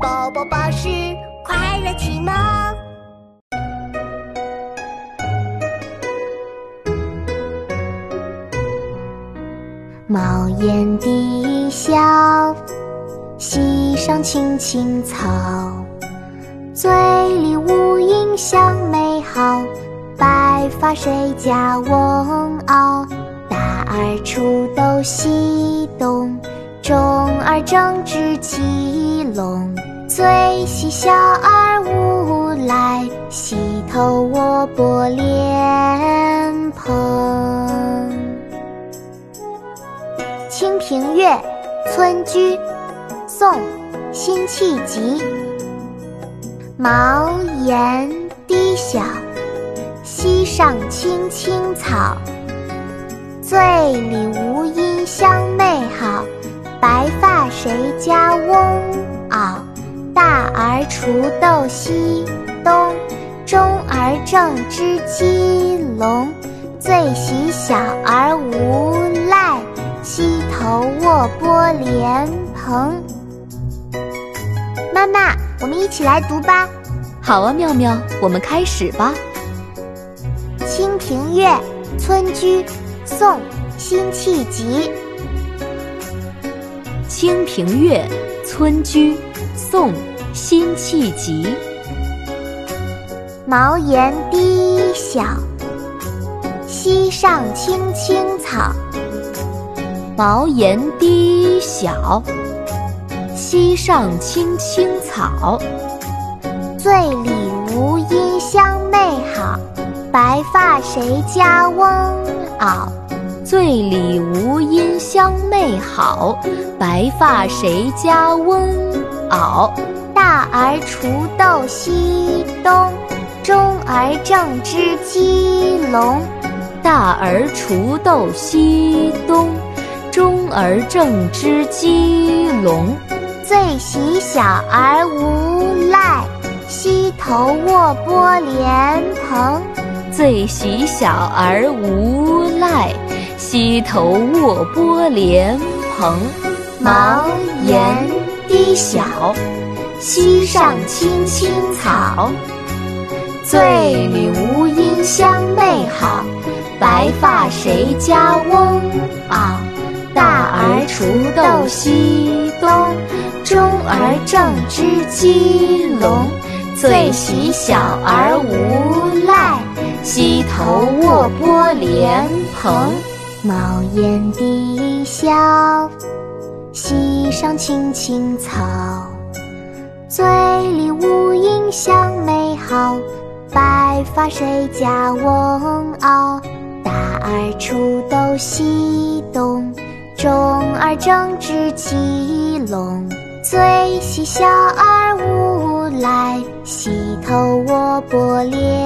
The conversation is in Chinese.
宝宝巴士快乐启蒙。茅檐低小，溪上青青草。醉里吴音相媚好，白发谁家翁媪？大儿锄豆溪东，中儿正织鸡笼。最喜小儿无赖，溪头卧剥莲蓬。《清平乐·村居》宋·辛弃疾。茅檐低小，溪上青青草。醉里吴音相媚好，白发谁家翁而？锄豆溪东，中儿正织鸡笼。最喜小儿无赖，溪头卧剥莲蓬。妈妈，我们一起来读吧。好啊，妙妙，我们开始吧。《清平乐·村居》宋·辛弃疾。《清平乐·村居》宋·辛弃疾。茅檐低小，溪上青青草。茅檐低小，溪上青青草。醉里吴音相媚好，白发谁家翁媪？醉里吴音相媚好，白发谁家翁媪？大儿锄豆溪东，中儿正织鸡笼。大儿锄豆溪东，中儿正织鸡笼。最喜小儿无赖，溪头卧剥莲蓬。最喜小儿无赖，溪头卧剥莲蓬。茅檐低小，溪上青青草。醉里吴音相媚好，白发谁家翁媪？大儿锄豆溪东，中儿正织鸡笼。最喜小儿无赖，溪头卧剥莲蓬。茅檐低小，溪上青青草。醉里吴音相媚好，白发谁家翁媪？大儿锄豆溪东，中儿正织鸡笼。最喜小儿无赖，溪头卧剥莲。